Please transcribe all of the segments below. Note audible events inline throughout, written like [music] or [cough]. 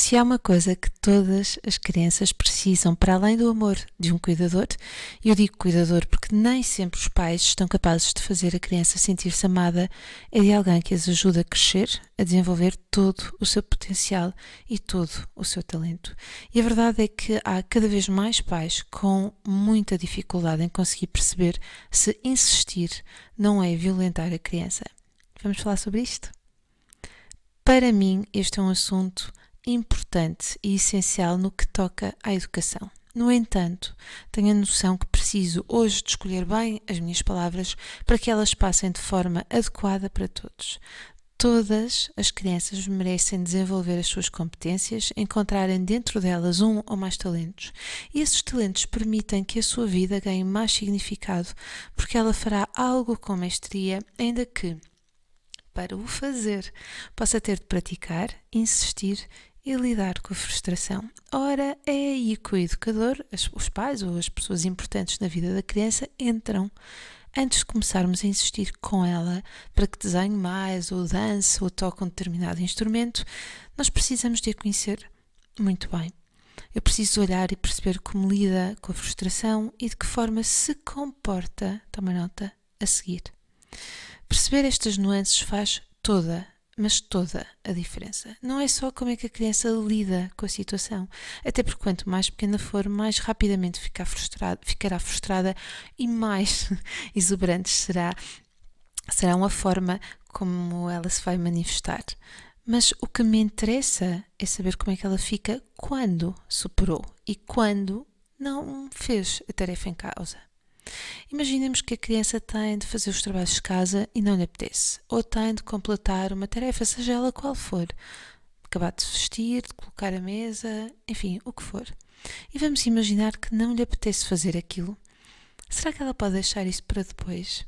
Se há uma coisa que todas as crianças precisam, para além do amor de um cuidador, eu digo cuidador porque nem sempre os pais estão capazes de fazer a criança sentir-se amada, é de alguém que as ajuda a crescer, a desenvolver todo o seu potencial e todo o seu talento. E a verdade é que há cada vez mais pais com muita dificuldade em conseguir perceber se insistir não é violentar a criança. Vamos falar sobre isto? Para mim, este é um assunto importante e essencial no que toca à educação. No entanto, tenho a noção que preciso hoje de escolher bem as minhas palavras para que elas passem de forma adequada para todos. Todas as crianças merecem desenvolver as suas competências, encontrarem dentro delas um ou mais talentos. E esses talentos permitem que a sua vida ganhe mais significado, porque ela fará algo com mestria, ainda que, para o fazer, possa ter de praticar, insistir e lidar com a frustração. Ora, é aí que o educador, os pais ou as pessoas importantes na vida da criança entram. Antes de começarmos a insistir com ela para que desenhe mais, ou dance, ou toque um determinado instrumento, nós precisamos de a conhecer muito bem. Eu preciso olhar e perceber como lida com a frustração e de que forma se comporta, toma nota, a seguir. Perceber estas nuances faz toda mas toda a diferença. Não é só como é que a criança lida com a situação, até porque quanto mais pequena for, mais rapidamente ficar frustrada, ficará frustrada e mais [laughs] exuberante será, será uma forma como ela se vai manifestar. Mas o que me interessa é saber como é que ela fica quando superou e quando não fez a tarefa em causa. Imaginemos que a criança tem de fazer os trabalhos de casa e não lhe apetece, ou tem de completar uma tarefa, seja ela qual for. Acabar de vestir, de colocar a mesa, enfim, o que for. E vamos imaginar que não lhe apetece fazer aquilo. Será que ela pode deixar isso para depois?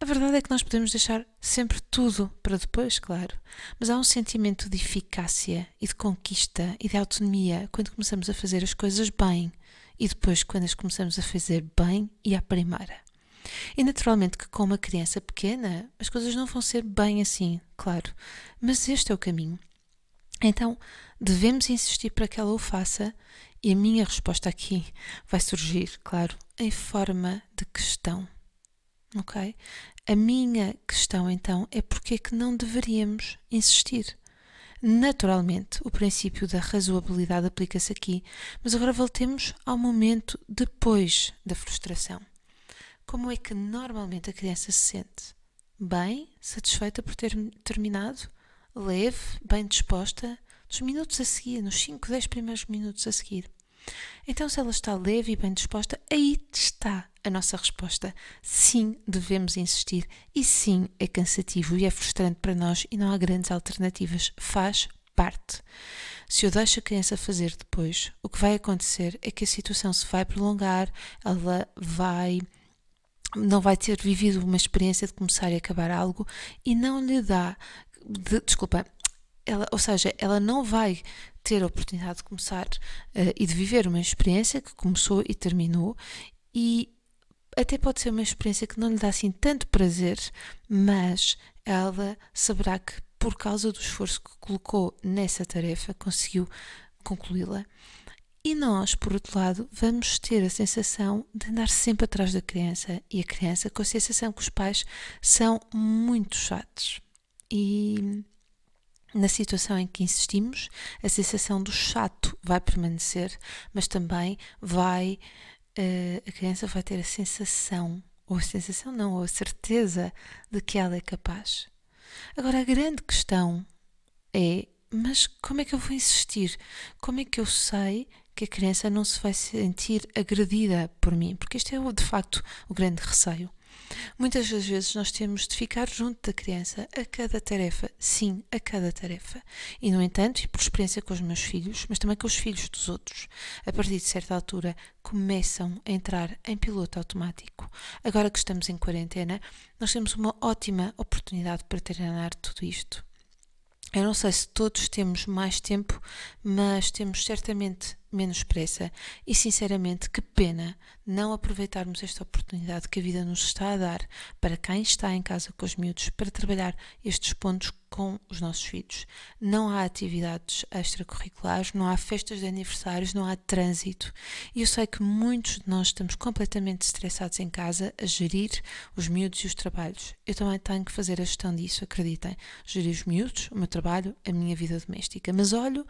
A verdade é que nós podemos deixar sempre tudo para depois, claro, mas há um sentimento de eficácia e de conquista e de autonomia quando começamos a fazer as coisas bem e depois quando as começamos a fazer bem e à primeira. E naturalmente que com uma criança pequena as coisas não vão ser bem assim, claro, mas este é o caminho. Então devemos insistir para que ela o faça e a minha resposta aqui [laughs] vai surgir, claro, em forma de questão. Ok? A minha questão então é porque é que não deveríamos insistir. Naturalmente, o princípio da razoabilidade aplica-se aqui, mas agora voltemos ao momento depois da frustração. Como é que normalmente a criança se sente? Bem, satisfeita por ter terminado? Leve, bem disposta? Nos minutos a seguir, nos 5, 10 primeiros minutos a seguir. Então, se ela está leve e bem disposta, aí está a nossa resposta. Sim, devemos insistir e sim, é cansativo e é frustrante para nós e não há grandes alternativas. Faz parte. Se eu deixo a criança fazer depois, o que vai acontecer é que a situação se vai prolongar, ela vai não vai ter vivido uma experiência de começar e acabar algo e não lhe dá de, desculpa, ela, ou seja, ela não vai ter a oportunidade de começar uh, e de viver uma experiência que começou e terminou e até pode ser uma experiência que não lhe dá assim tanto prazer, mas ela saberá que por causa do esforço que colocou nessa tarefa conseguiu concluí-la. E nós, por outro lado, vamos ter a sensação de andar sempre atrás da criança e a criança com a sensação que os pais são muito chatos. E na situação em que insistimos, a sensação do chato vai permanecer, mas também vai a criança vai ter a sensação, ou a sensação não, ou a certeza de que ela é capaz. Agora a grande questão é, mas como é que eu vou insistir? Como é que eu sei que a criança não se vai sentir agredida por mim? Porque este é de facto o grande receio. Muitas das vezes nós temos de ficar junto da criança a cada tarefa, sim, a cada tarefa. E, no entanto, e por experiência com os meus filhos, mas também com os filhos dos outros, a partir de certa altura começam a entrar em piloto automático. Agora que estamos em quarentena, nós temos uma ótima oportunidade para treinar tudo isto. Eu não sei se todos temos mais tempo, mas temos certamente menos pressa. E, sinceramente, que pena não aproveitarmos esta oportunidade que a vida nos está a dar para quem está em casa com os miúdos para trabalhar estes pontos com os nossos filhos. Não há atividades extracurriculares, não há festas de aniversários, não há trânsito. E eu sei que muitos de nós estamos completamente estressados em casa a gerir os miúdos e os trabalhos. Eu também tenho que fazer a gestão disso, acreditem. Gerir os miúdos, o meu trabalho, a minha vida doméstica. Mas olho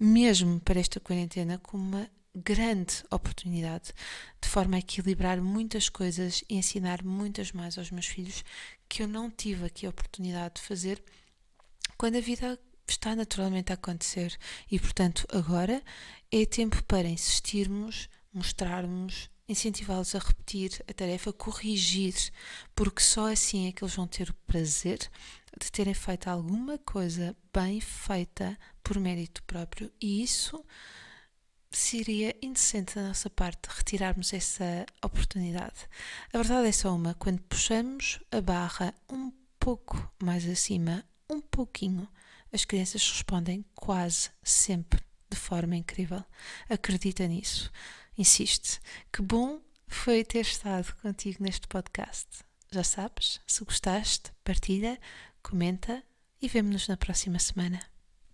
mesmo para esta quarentena como uma grande oportunidade de forma a equilibrar muitas coisas e ensinar muitas mais aos meus filhos que eu não tive aqui a oportunidade de fazer quando a vida está naturalmente a acontecer. E, portanto, agora é tempo para insistirmos, mostrarmos, incentivá-los a repetir a tarefa, corrigir, porque só assim é que eles vão ter o prazer de terem feito alguma coisa bem feita por mérito próprio. E isso seria indecente da nossa parte retirarmos essa oportunidade. A verdade é só uma: quando puxamos a barra um pouco mais acima, um pouquinho, as crianças respondem quase sempre de forma incrível. Acredita nisso. Insiste. Que bom foi ter estado contigo neste podcast. Já sabes, se gostaste, partilha, comenta e vemo-nos na próxima semana.